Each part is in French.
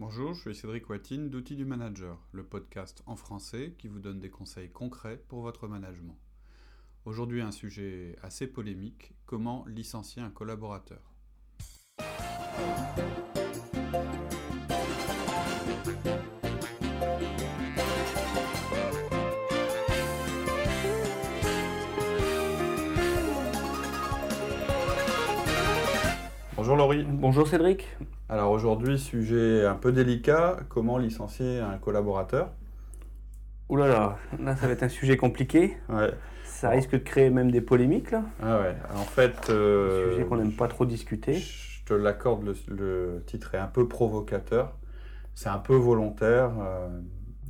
Bonjour, je suis Cédric Watine d'Outils du Manager, le podcast en français qui vous donne des conseils concrets pour votre management. Aujourd'hui, un sujet assez polémique comment licencier un collaborateur? Bonjour Laurie. Bonjour Cédric. Alors aujourd'hui, sujet un peu délicat, comment licencier un collaborateur? Ouh là là, là ça va être un sujet compliqué. Ouais. Ça risque de créer même des polémiques là. Ah ouais, en fait... Un euh, sujet qu'on n'aime pas trop discuter. Je te l'accorde, le, le titre est un peu provocateur, c'est un peu volontaire. euh,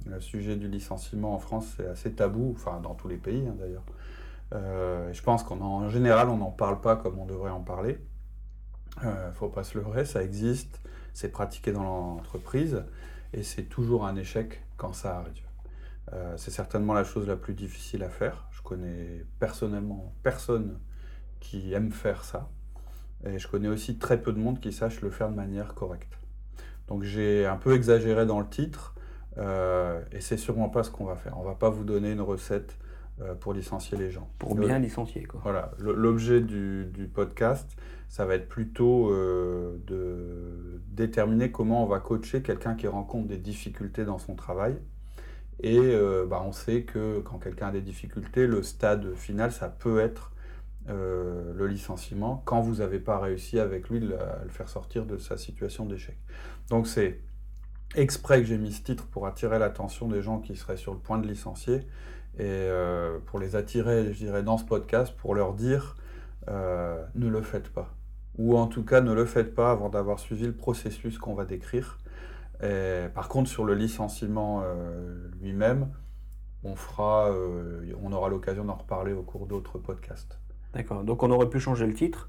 le sujet du licenciement en France, c'est assez tabou, enfin dans tous les pays hein, d'ailleurs. Euh, je pense qu'en en général, on n'en parle pas comme on devrait en parler. Euh, faut pas se leurrer, ça existe, c'est pratiqué dans l'entreprise et c'est toujours un échec quand ça arrive. Euh, c'est certainement la chose la plus difficile à faire. Je connais personnellement personne qui aime faire ça. Et je connais aussi très peu de monde qui sache le faire de manière correcte. Donc j'ai un peu exagéré dans le titre, euh, et c'est sûrement pas ce qu'on va faire. On va pas vous donner une recette pour licencier les gens. Pour Le- bien licencier quoi. voilà, l'objet du, du podcast, ça va être plutôt euh, de déterminer comment on va coacher quelqu'un qui rencontre des difficultés dans son travail. Et euh, bah, on sait que quand quelqu'un a des difficultés, le stade final, ça peut être euh, le licenciement quand vous n'avez pas réussi avec lui à le faire sortir de sa situation d'échec. Donc c'est exprès que j'ai mis ce titre pour attirer l'attention des gens qui seraient sur le point de licencier et euh, pour les attirer, je dirais, dans ce podcast, pour leur dire euh, ne le faites pas. Ou en tout cas, ne le faites pas avant d'avoir suivi le processus qu'on va décrire. Par contre, sur le licenciement euh, lui-même, on, fera, on aura l'occasion d'en reparler au cours d'autres podcasts. D'accord. Donc on aurait pu changer le titre.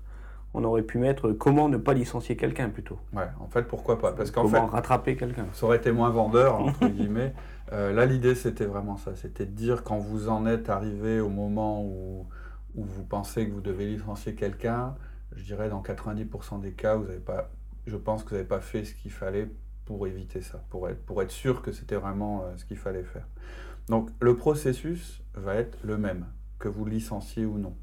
On aurait pu mettre comment ne pas licencier quelqu'un plutôt. Ouais, en fait, pourquoi pas? Parce qu'en fait, rattraper quelqu'un. ça aurait été moins vendeur, entre guillemets. Euh, là, l'idée, c'était vraiment ça. C'était de dire, quand vous en êtes arrivé au moment où, où vous pensez que vous devez licencier quelqu'un, je dirais dans 90% des cas, vous avez pas, je pense que vous n'avez pas fait ce qu'il fallait pour éviter ça, pour être, pour être sûr que c'était vraiment euh, ce qu'il fallait faire. Donc, le processus va être le même, que vous licenciez ou non.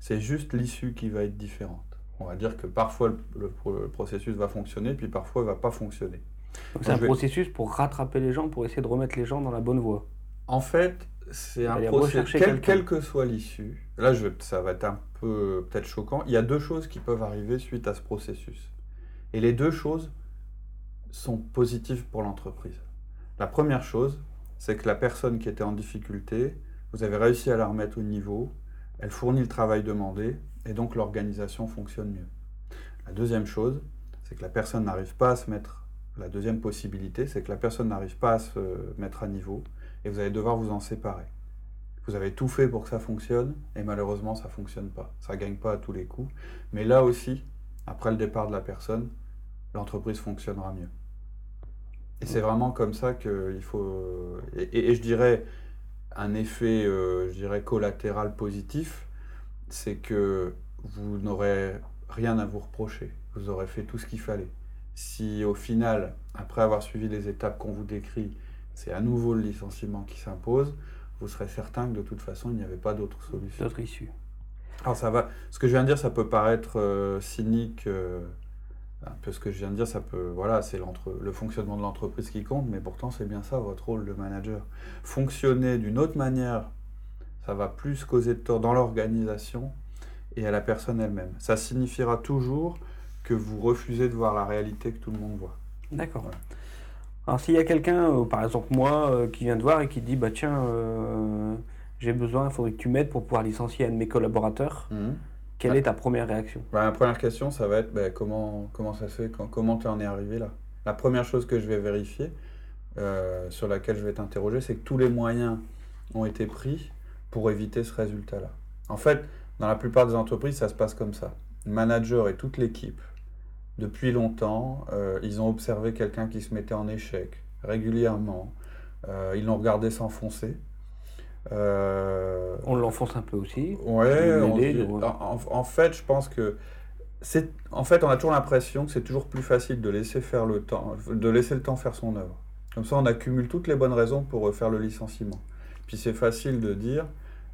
C'est juste l'issue qui va être différente. On va dire que parfois le, le- le processus va fonctionner, puis parfois il ne va pas fonctionner. Donc c'est un vais- processus pour rattraper les gens, pour essayer de remettre les gens dans la bonne voie. En fait, c'est un processus, quel, quelle que soit l'issue. Là, je, ça va être un peu peut-être choquant. Il y a deux choses qui peuvent arriver suite à ce processus. Et les deux choses sont positives pour l'entreprise. La première chose, c'est que la personne qui était en difficulté, vous avez réussi à la remettre au niveau, elle fournit le travail demandé, et donc l'organisation fonctionne mieux. La deuxième chose, c'est que la personne n'arrive pas à se mettre. La deuxième possibilité, c'est que la personne n'arrive pas à se mettre à niveau, et vous allez devoir vous en séparer. Vous avez tout fait pour que ça fonctionne, et malheureusement, ça ne fonctionne pas. Ça ne gagne pas à tous les coups. Mais là aussi, après le départ de la personne, l'entreprise fonctionnera mieux. Et c'est vraiment comme ça qu'il faut... Et, je dirais, un effet, euh, je dirais, collatéral positif, c'est que vous n'aurez rien à vous reprocher. Vous aurez fait tout ce qu'il fallait. Si au final, après avoir suivi les étapes qu'on vous décrit, c'est à nouveau le licenciement qui s'impose, vous serez certain que de toute façon, il n'y avait pas d'autre solution. D'autres issues. Alors ça va, ce que je viens de dire, ça peut paraître euh, cynique, euh, un peu ce que je viens de dire, ça peut, voilà, c'est l'entre- le fonctionnement de l'entreprise qui compte, mais pourtant c'est bien ça votre rôle de manager. Fonctionner d'une autre manière, ça va plus causer de tort dans l'organisation et à la personne elle-même. Ça signifiera toujours que vous refusez de voir la réalité que tout le monde voit. D'accord. Voilà. Alors s'il y a quelqu'un, euh, par exemple moi, euh, qui vient te voir et qui dit bah tiens, euh, j'ai besoin, il faudrait que tu m'aides pour pouvoir licencier un de mes collaborateurs, quelle Ah. est ta première réaction? Bah, la première question, ça va être bah, comment, comment ça se fait, quand- comment tu en es arrivé là? La première chose que je vais vérifier, sur laquelle je vais t'interroger, c'est que tous les moyens ont été pris pour éviter ce résultat-là. En fait, dans la plupart des entreprises, ça se passe comme ça. Le manager et toute l'équipe, depuis longtemps, euh, ils ont observé quelqu'un qui se mettait en échec régulièrement. Euh, ils l'ont regardé s'enfoncer. Euh, On l'enfonce un peu aussi. Ouais, on- en, en- en fait, je pense que c'est, en fait, on a toujours l'impression que c'est toujours plus facile de laisser faire le temps, de laisser le temps faire son œuvre. Comme ça, on accumule toutes les bonnes raisons pour faire le licenciement. Puis c'est facile de dire,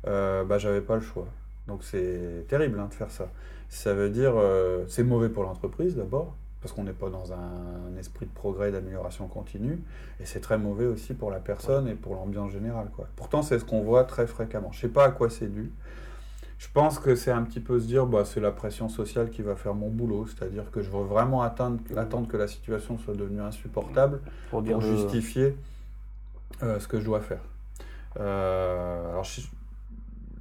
euh, bah j'avais pas le choix. Donc c'est terrible hein, de faire ça. Ça veut dire, euh, c'est mauvais pour l'entreprise d'abord, parce qu'on n'est pas dans un esprit de progrès, d'amélioration continue, et c'est très mauvais aussi pour la personne et pour l'ambiance générale. Quoi. Pourtant, c'est ce qu'on voit très fréquemment. Je sais pas à quoi c'est dû. Je pense que c'est un petit peu se dire, bah, c'est la pression sociale qui va faire mon boulot, c'est-à-dire que je veux vraiment attendre, attendre que la situation soit devenue insupportable pour, dire justifier euh, ce que je dois faire. Euh, alors,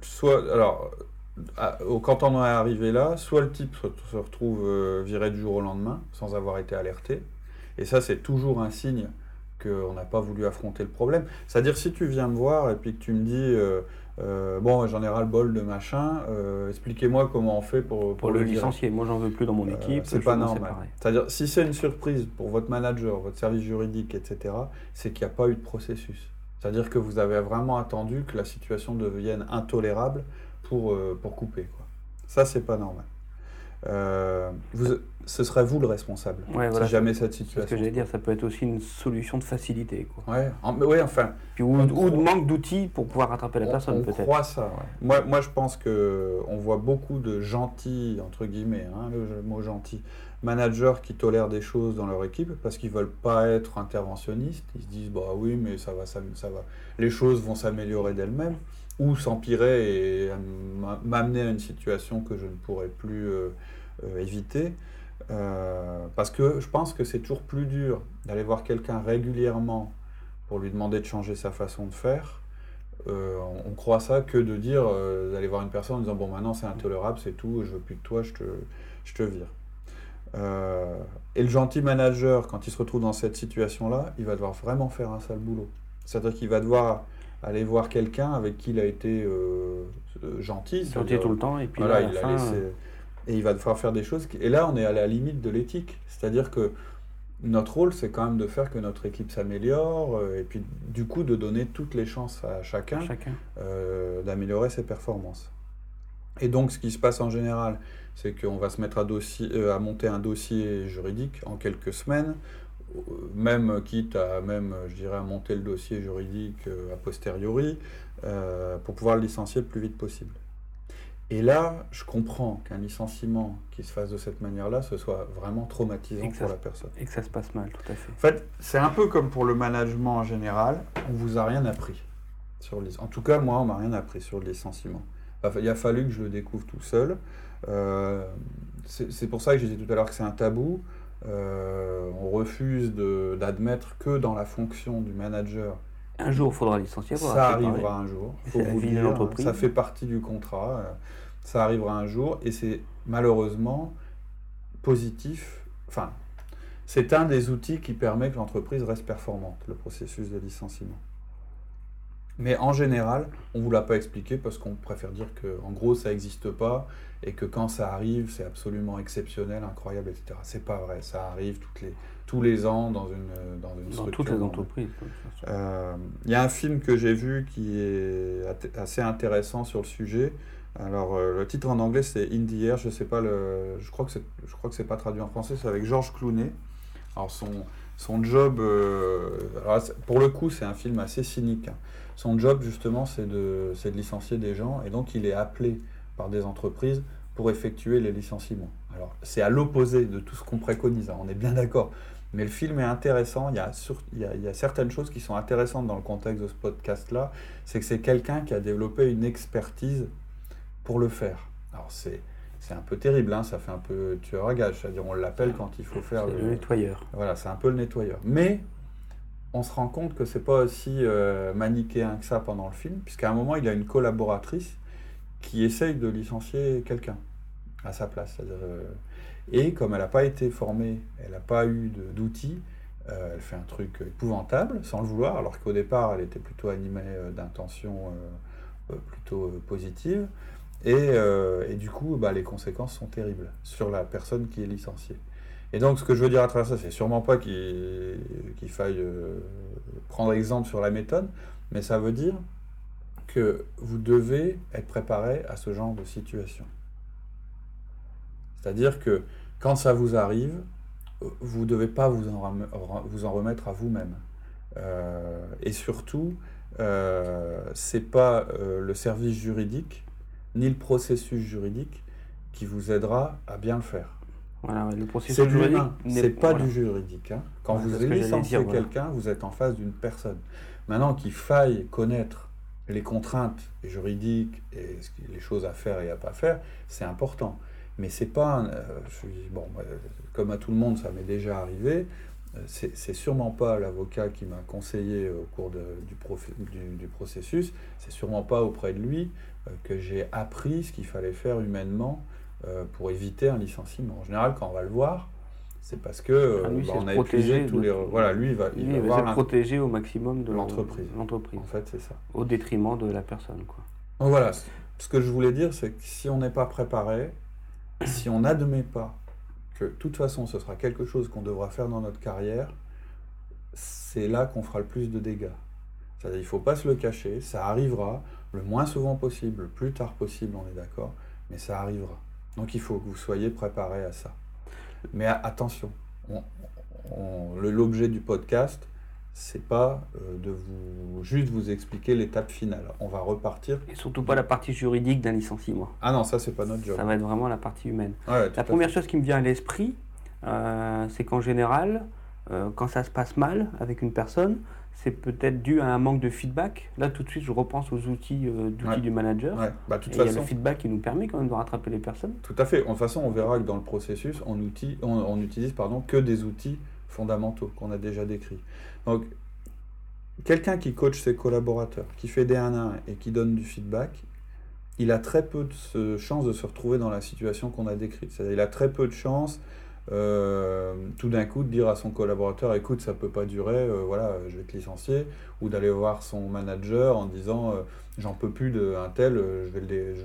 soit, alors, quand on est arrivé là, soit le type se, retrouve euh, viré du jour au lendemain sans avoir été alerté, et ça c'est toujours un signe qu'on n'a pas voulu affronter le problème. C'est-à-dire si tu viens me voir et puis que tu me dis euh, bon, j'en ai ras le bol de machin. Euh, expliquez-moi comment on fait pour, pour, le, licencier. Moi, j'en veux plus dans mon euh, équipe. c'est pas normal. C'est-à-dire, si c'est une surprise pour votre manager, votre service juridique, etc., c'est qu'il n'y a pas eu de processus. C'est-à-dire que vous avez vraiment attendu que la situation devienne intolérable pour, pour couper. Quoi. Ça, c'est pas normal. vous, ce serait vous le responsable. si jamais cette situation. Ce que j'allais dire, ça peut être aussi une solution de facilité. Quoi. Ouais, ouais, enfin. ou, de manque d'outils pour pouvoir rattraper la personne, peut-être. Je crois ça. Moi, moi, je pense que on voit beaucoup de gentils, entre guillemets, hein, le mot gentil, managers qui tolèrent des choses dans leur équipe parce qu'ils veulent pas être interventionnistes. Ils se disent, bah oui, mais ça va, ça, ça va. Les choses vont s'améliorer d'elles-mêmes ou s'empirer et m'amener à une situation que je ne pourrais plus euh, euh, éviter. Euh, parce que je pense que c'est toujours plus dur d'aller voir quelqu'un régulièrement pour lui demander de changer sa façon de faire. Euh, on, croit ça que de dire, d'aller voir une personne en disant bon maintenant c'est intolérable, c'est tout, je veux plus de toi, je te, je te vire. Et le gentil manager, quand il se retrouve dans cette situation-là, il va devoir vraiment faire un sale boulot. C'est-à-dire qu'il va devoir aller voir quelqu'un avec qui il a été gentil. Gentil tout le temps, et puis voilà, il laissé, et il va devoir faire des choses. Et là, on est à la limite de l'éthique. C'est-à-dire que notre rôle, c'est quand même de faire que notre équipe s'améliore euh, et puis du coup de donner toutes les chances à chacun, euh, d'améliorer ses performances. Et donc, ce qui se passe en général, c'est qu'on va se mettre à, dossier, euh, à monter un dossier juridique en quelques semaines, même quitte à même, je dirais, à monter le dossier juridique a posteriori, pour pouvoir le licencier le plus vite possible. Et là, je comprends qu'un licenciement qui se fasse de cette manière-là, ce soit vraiment traumatisant pour la personne. Et que ça se passe mal, tout à fait. En fait, c'est un peu comme pour le management en général, on vous a rien appris. Sur En tout cas, moi, on m'a rien appris sur le licenciement. Il a fallu que je le découvre tout seul. Euh, c'est pour ça que j'ai dit tout à l'heure que c'est un tabou. Euh, on refuse d'admettre que dans la fonction du manager, un jour, il faudra licencier. Ça arrivera un jour. Faut vous ça fait partie du contrat. Ça arrivera un jour et c'est malheureusement positif. Enfin, c'est un des outils qui permet que l'entreprise reste performante, le processus de licenciement. Mais en général, on ne vous l'a pas expliqué parce qu'on préfère dire que, en gros, ça n'existe pas et que quand ça arrive, c'est absolument exceptionnel, incroyable, etc. C'est pas vrai. Ça arrive toutes les, tous les ans dans une, dans une dans toutes les entreprises. Euh, il y a un film que j'ai vu qui est assez intéressant sur le sujet. Alors, euh, le titre en anglais, c'est In the Air. Je sais pas le, je crois que c'est, je crois que c'est pas traduit en français. C'est avec Georges Clooney. Alors, son, son job, euh, pour le coup, c'est un film assez cynique. Hein. Son job, justement, c'est de, de licencier des gens. Et donc, il est appelé par des entreprises pour effectuer les licenciements. Alors, c'est à l'opposé de tout ce qu'on préconise. Hein. On est bien d'accord. Mais le film est intéressant. Il y, a il, y a, certaines choses qui sont intéressantes dans le contexte de ce podcast-là. C'est que c'est quelqu'un qui a développé une expertise pour le faire. Alors, c'est. C'est un peu terrible, hein, ça fait un peu tueur à gage, c'est-à-dire on l'appelle quand il faut faire le... nettoyeur. Voilà, c'est un peu le nettoyeur. Mais on se rend compte que c'est pas aussi euh, manichéen que ça pendant le film, puisqu'à un moment il a une collaboratrice qui essaye de licencier quelqu'un à sa place. Euh, et comme elle n'a pas été formée, elle n'a pas eu d'outils, euh, elle fait un truc épouvantable sans le vouloir, alors qu'au départ elle était plutôt animée d'intentions plutôt positives. Et, et, du coup, bah, les conséquences sont terribles sur la personne qui est licenciée. Et donc, ce que je veux dire à travers ça, c'est sûrement pas qu'il faille prendre exemple sur la méthode, mais ça veut dire que vous devez être préparé à ce genre de situation. C'est-à-dire que quand ça vous arrive, vous ne devez pas vous en, vous en remettre à vous-même. Euh, et surtout, euh, c'est pas euh, le service juridique ni le processus juridique qui vous aidera à bien le faire. Voilà, le processus C'est juridique. c'est pas du juridique. hein. Quand Ouais, vous que licenciez voilà. quelqu'un, vous êtes en face d'une personne. Maintenant qu'il faille connaître les contraintes juridiques et les choses à faire et à pas faire, c'est important. Mais c'est pas, euh, je suis- bon, euh, comme à tout le monde, ça m'est déjà arrivé. euh, C'est sûrement pas l'avocat qui m'a conseillé au cours de- du, prof- du- du processus. C'est sûrement pas auprès de lui que j'ai appris ce qu'il fallait faire humainement euh, pour éviter un licenciement. En général, quand on va le voir, c'est parce que euh, Ah, lui, bah, on a épuisé tous de- les. Voilà, lui, il va, il va se protéger au maximum de l'entreprise. l'entreprise, En fait, c'est ça. au détriment de la personne. Quoi. Donc voilà, ce que je voulais dire, c'est que si on n'est pas préparé, si on n'admet pas que de toute façon ce sera quelque chose qu'on devra faire dans notre carrière, c'est là qu'on fera le plus de dégâts. C'est-à-dire, il ne faut pas se le cacher, ça arrivera le moins souvent possible, le plus tard possible, on est d'accord, mais ça arrivera. Donc il faut que vous soyez préparé à ça. Mais attention, l'objet du podcast, c'est pas euh, de vous juste vous expliquer l'étape finale. On va repartir. Et surtout pas la partie juridique d'un licenciement. Ah non, ça c'est pas notre job. Ça va être vraiment la partie humaine. Ouais, La première chose qui me vient à l'esprit, euh, c'est qu'en général, euh, quand ça se passe mal avec une personne, c'est peut-être dû à un manque de feedback. Là, tout de suite, je repense aux outils, euh, d'outils Ouais. du manager. Ouais, bah, de toute Et il y a le feedback qui nous permet quand même de rattraper les personnes. tout à fait. De toute façon, on verra que dans le processus, on, outil- on, on utilise pardon, que des outils fondamentaux qu'on a déjà décrits. Donc, quelqu'un qui coach ses collaborateurs, qui fait des 1 1 et qui donne du feedback, il a très peu de chances de se retrouver dans la situation qu'on a décrite. C'est-à-dire, il a très peu de chances, euh, tout d'un coup, de dire à son collaborateur écoute, ça peut pas durer, euh, voilà, je vais te licencier, ou d'aller voir son manager en disant euh, j'en peux plus d'un tel, je vais le, je,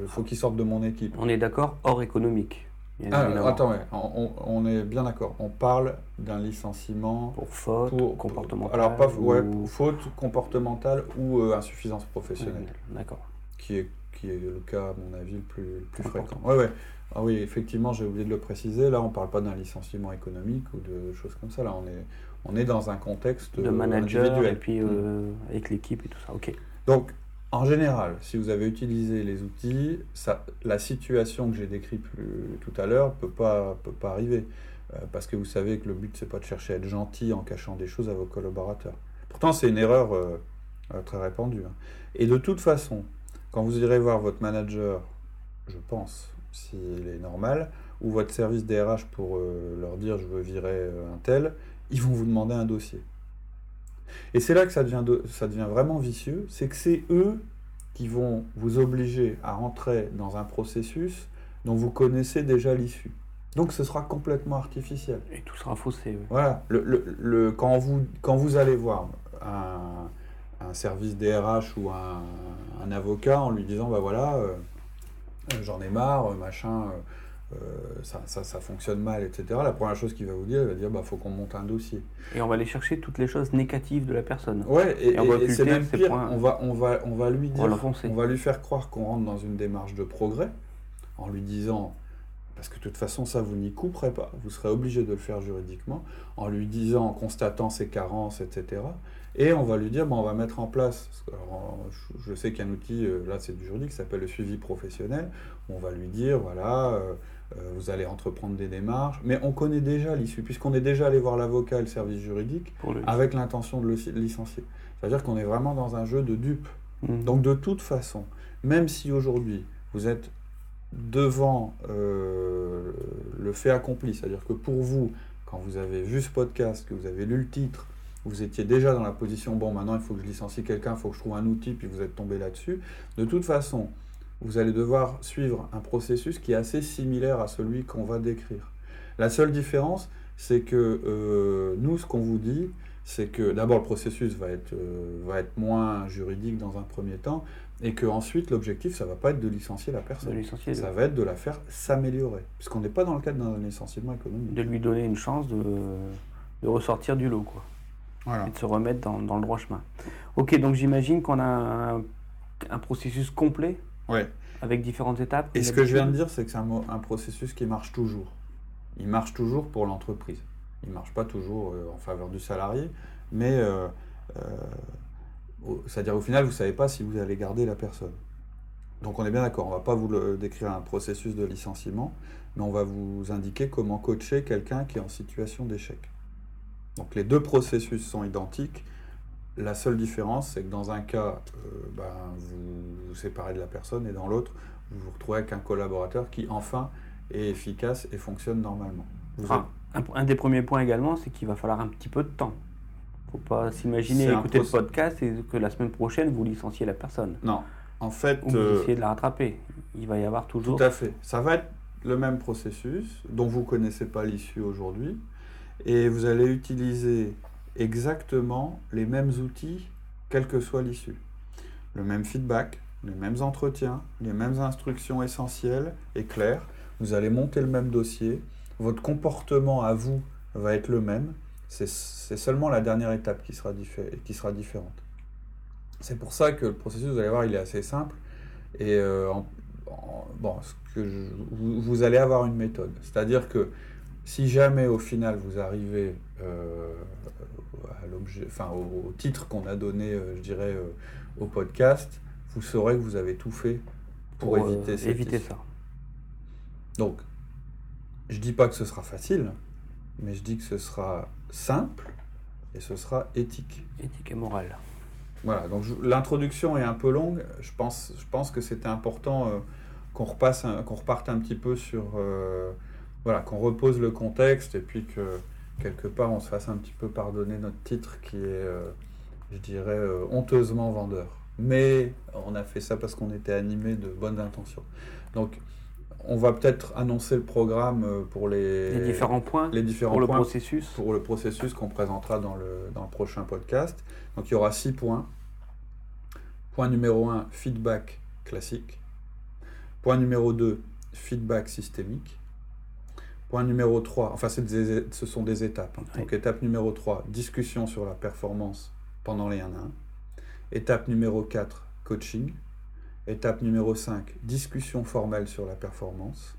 je faut qu'il sorte de mon équipe. On est d'accord, hors économique. Ah, attends, ouais, on, est bien d'accord. On parle d'un licenciement Pour faute, pour comportementale. Alors pas ouais, ou- faute comportementale ou insuffisance professionnelle, D'accord. qui est qui est le cas à mon avis le plus, le plus fréquent. Ouais, ouais. Ah oui, effectivement, j'ai oublié de le préciser. Là, on parle pas d'un licenciement économique ou de choses comme ça. Là, on est on est dans un contexte De euh, manager individuel. et puis euh, avec l'équipe et tout ça. Ok. Donc, en général, si vous avez utilisé les outils, ça, la situation que j'ai décrite plus- tout à l'heure peut pas, peut pas arriver. Euh, parce que vous savez que le but, c'est pas de chercher à être gentil en cachant des choses à vos collaborateurs. Pourtant, c'est une erreur euh, très répandue. hein. Et de toute façon, quand vous irez voir votre manager, je pense, s'il est normal, ou votre service DRH pour euh, leur dire je veux virer euh, un tel, ils vont vous demander un dossier. Et c'est là que ça devient, de- ça devient vraiment vicieux, c'est que c'est eux qui vont vous obliger à rentrer dans un processus dont vous connaissez déjà l'issue. Donc ce sera complètement artificiel. Et tout sera faussé. ouais. Voilà, le, le- le- quand, vous, quand vous allez voir un, un service DRH ou un, un avocat en lui disant, bah voilà, euh, j'en ai marre, machin, euh, euh, ça, ça, ça fonctionne mal, etc. La première chose qu'il va vous dire, il va dire, bah faut qu'on monte un dossier. Et on va aller chercher toutes les choses négatives de la personne. Ouais, et, Et on va et- et c'est même pire, points. on va, on, va, on va lui On dire, va l'enfoncer. on va lui faire croire qu'on rentre dans une démarche de progrès, en lui disant, parce que de toute façon ça vous n'y couperez pas, vous serez obligé de le faire juridiquement, en lui disant, en constatant ses carences, etc. Et on va lui dire, on va mettre en place, alors, je- sais qu'il y a un outil, euh, là c'est du juridique, qui s'appelle le suivi professionnel, on va lui dire, voilà, euh, euh, vous allez entreprendre des démarches, mais on connaît déjà l'issue, puisqu'on est déjà allé voir l'avocat et le service juridique, le... avec l'intention de le ci- licencier. C'est-à-dire qu'on est vraiment dans un jeu de dupes. Mhm. Donc de toute façon, même si aujourd'hui vous êtes devant euh, le fait accompli, c'est-à-dire que pour vous, quand vous avez vu ce podcast, que vous avez lu le titre, vous étiez déjà dans la position, bon maintenant il faut que je licencie quelqu'un, il faut que je trouve un outil, puis vous êtes tombé là-dessus, de toute façon, vous allez devoir suivre un processus qui est assez similaire à celui qu'on va décrire. La seule différence, c'est que euh, nous, ce qu'on vous dit, c'est que d'abord le processus va être, euh, va être moins juridique dans un premier temps, et que ensuite l'objectif, ça va pas être de licencier la personne, licencier, ça va être de la faire s'améliorer, puisqu'on n'est pas dans le cadre d'un licenciement économique. de lui donner une chance de, de ressortir du lot, quoi. Voilà. Et de se remettre dans, dans le droit chemin. Ok, donc j'imagine qu'on a un, un processus complet Ouais. avec différentes étapes. Et ce que je viens de dire, c'est que c'est un, un processus qui marche toujours. Il marche toujours pour l'entreprise. Il ne marche pas toujours euh, en faveur du salarié, mais euh, euh, c'est-à-dire au final, vous ne savez pas si vous allez garder la personne. Donc on est bien d'accord, on ne va pas vous le- décrire un processus de licenciement, mais on va vous indiquer comment coacher quelqu'un qui est en situation d'échec. Donc les deux processus sont identiques. La seule différence, c'est que dans un cas, euh, ben, vous vous séparez de la personne et dans l'autre, vous vous retrouvez avec un collaborateur qui enfin est efficace et fonctionne normalement. Vous Enfin, un, un des premiers points également, c'est qu'il va falloir un petit peu de temps. faut pas s'imaginer écouter le podcast et que la semaine prochaine, vous licenciez la personne. Non, en fait, Ou vous euh, essayez de la rattraper. Il va y avoir toujours... Tout à fait. Ça va être le même processus dont vous ne connaissez pas l'issue aujourd'hui et vous allez utiliser exactement les mêmes outils quelle que soit l'issue. Le même feedback, les mêmes entretiens, les mêmes instructions essentielles et claires. Vous allez monter le même dossier. Votre comportement à vous va être le même. C'est seulement la dernière étape qui sera, qui sera différente. C'est pour ça que le processus, vous allez voir, il est assez simple. Et euh, en- en- bon, ce que je- vous, vous allez avoir une méthode. C'est-à-dire que si jamais au final vous arrivez euh, à l'objet, enfin, au, au titre qu'on a donné, euh, je dirais, au podcast, vous saurez que vous avez tout fait pour, euh, éviter, éviter ça. Donc, je dis pas que ce sera facile, mais je dis que ce sera simple et ce sera éthique. Éthique et morale. Voilà, donc l'introduction est un peu longue. Je pense, je pense que c'était important euh, qu'on repasse, qu'on reparte un petit peu sur, euh, voilà, qu'on repose le contexte et puis que quelque part on se fasse un petit peu pardonner notre titre qui est, euh, je dirais, honteusement vendeur. Mais on a fait ça parce qu'on était animé de bonnes intentions. Donc, on va peut-être annoncer le programme euh, pour les, Les différents points les différents pour le processus. pour le processus qu'on présentera dans le, dans le prochain podcast. Donc il y aura six points. Point numéro 1, feedback classique. Point numéro 2, feedback systémique. Point numéro 3, enfin des- ce sont des étapes. hein. Donc étape numéro 3, discussion sur la performance pendant les 1 à 1. Étape numéro 4, coaching. Étape numéro 5, discussion formelle sur la performance.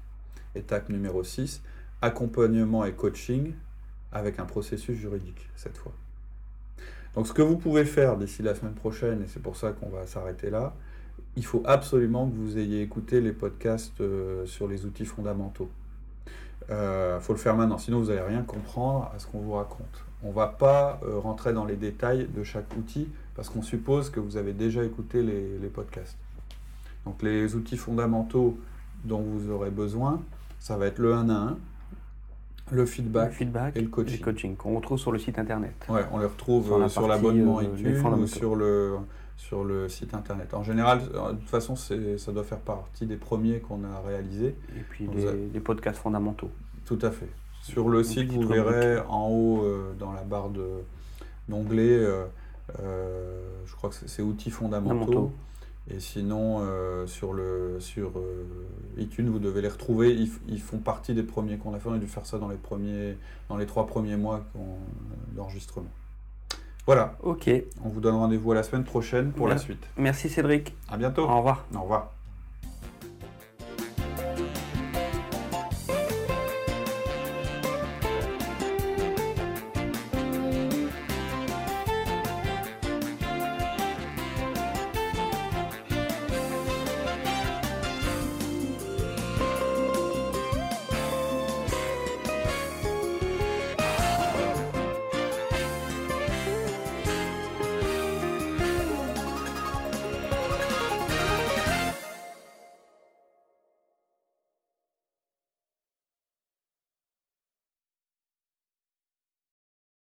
Étape numéro 6, accompagnement et coaching avec un processus juridique cette fois. Donc ce que vous pouvez faire d'ici la semaine prochaine, et c'est pour ça qu'on va s'arrêter là, il faut absolument que vous ayez écouté les podcasts euh, sur les outils fondamentaux. Il faut le faire maintenant, sinon vous n'allez rien comprendre à ce qu'on vous raconte. On ne va pas euh, rentrer dans les détails de chaque outil parce qu'on suppose que vous avez déjà écouté les podcasts. Donc les outils fondamentaux dont vous aurez besoin, ça va être le 1 à 1, le Le feedback et le coaching. coaching qu'on retrouve sur le site internet. Ouais, on les retrouve Sur euh, la l'abonnement euh, iTunes ou sur le, sur le site internet. En général, euh, de toute façon, ça doit faire partie des premiers qu'on a réalisés. Et puis les, podcasts fondamentaux. Tout à fait. Sur le site, vous verrez en haut, euh, dans la barre d'onglet, euh, je crois que c'est- c'est outils fondamentaux. Fondamentaux. Et sinon, euh, sur, le, sur euh, iTunes, vous devez les retrouver. Ils, ils font partie des premiers qu'on a fait. On a dû faire ça dans les, premiers, dans les trois premiers mois qu'on- d'enregistrement. Voilà, Ok. on vous donne rendez-vous à la semaine prochaine pour la suite. Merci Cédric. À bientôt. Au revoir. Au revoir.